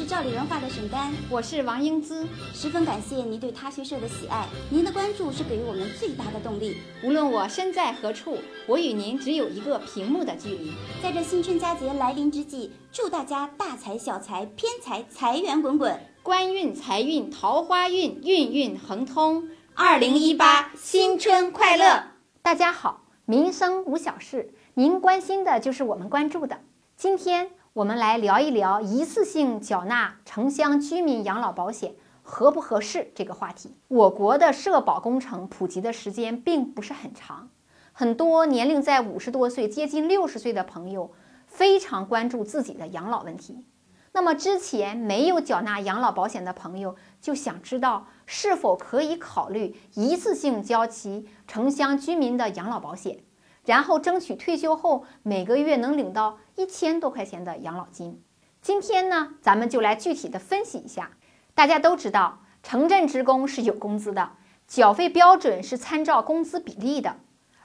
是赵丽文化的沈丹，我是王英姿，十分感谢您对他学社的喜爱，您的关注是给予我们最大的动力。无论我身在何处，我与您只有一个屏幕的距离。在这新春佳节来临之际，祝大家大财小财，偏财财源滚滚，官运财运桃花运运运亨通。二零一八新春快乐！大家好，民生无小事，您关心的就是我们关注的。今天。我们来聊一聊一次性缴纳城乡居民养老保险合不合适这个话题。我国的社保工程普及的时间并不是很长，很多年龄在五十多岁、接近六十岁的朋友非常关注自己的养老问题。那么之前没有缴纳养老保险的朋友就想知道是否可以考虑一次性交齐城乡居民的养老保险。然后争取退休后每个月能领到一千多块钱的养老金。今天呢，咱们就来具体的分析一下。大家都知道，城镇职工是有工资的，缴费标准是参照工资比例的。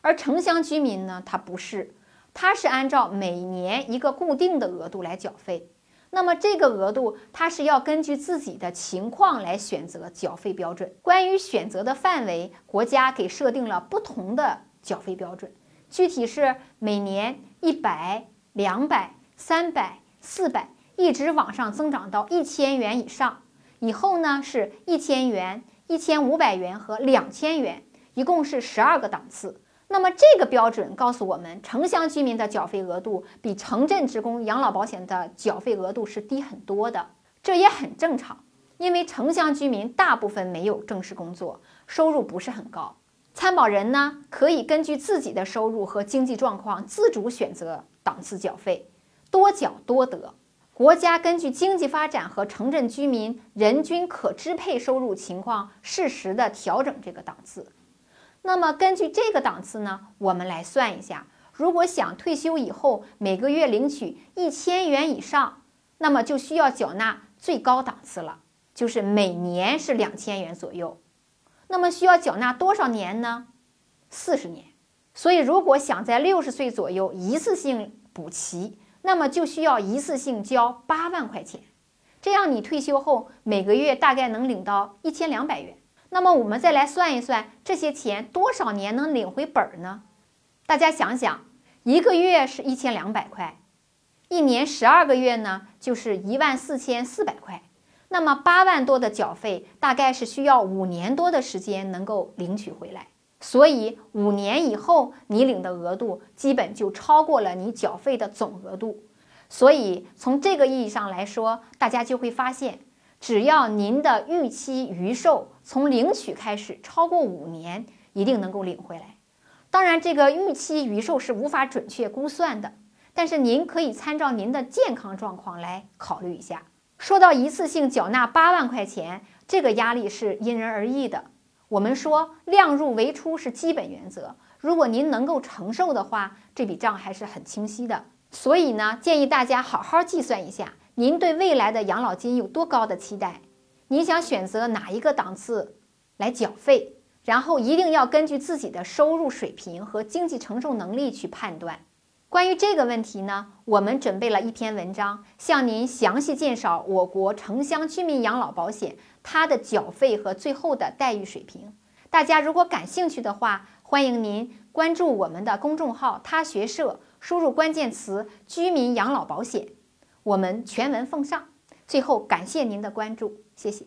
而城乡居民呢，他不是，他是按照每年一个固定的额度来缴费。那么这个额度，他是要根据自己的情况来选择缴费标准。关于选择的范围，国家给设定了不同的缴费标准。具体是每年一百、两百、三百、四百，一直往上增长到一千元以上。以后呢是一千元、一千五百元和两千元，一共是十二个档次。那么这个标准告诉我们，城乡居民的缴费额度比城镇职工养老保险的缴费额度是低很多的。这也很正常，因为城乡居民大部分没有正式工作，收入不是很高。参保人呢，可以根据自己的收入和经济状况自主选择档次缴费，多缴多得。国家根据经济发展和城镇居民人均可支配收入情况，适时的调整这个档次。那么根据这个档次呢，我们来算一下，如果想退休以后每个月领取一千元以上，那么就需要缴纳最高档次了，就是每年是两千元左右。那么需要缴纳多少年呢？四十年。所以，如果想在六十岁左右一次性补齐，那么就需要一次性交八万块钱。这样你退休后每个月大概能领到一千两百元。那么我们再来算一算，这些钱多少年能领回本儿呢？大家想想，一个月是一千两百块，一年十二个月呢，就是一万四千四百块。那么八万多的缴费，大概是需要五年多的时间能够领取回来。所以五年以后，你领的额度基本就超过了你缴费的总额度。所以从这个意义上来说，大家就会发现，只要您的预期余寿从领取开始超过五年，一定能够领回来。当然，这个预期余寿是无法准确估算的，但是您可以参照您的健康状况来考虑一下。说到一次性缴纳八万块钱，这个压力是因人而异的。我们说量入为出是基本原则，如果您能够承受的话，这笔账还是很清晰的。所以呢，建议大家好好计算一下，您对未来的养老金有多高的期待，你想选择哪一个档次来缴费，然后一定要根据自己的收入水平和经济承受能力去判断。关于这个问题呢，我们准备了一篇文章，向您详细介绍我国城乡居民养老保险它的缴费和最后的待遇水平。大家如果感兴趣的话，欢迎您关注我们的公众号“他学社”，输入关键词“居民养老保险”，我们全文奉上。最后，感谢您的关注，谢谢。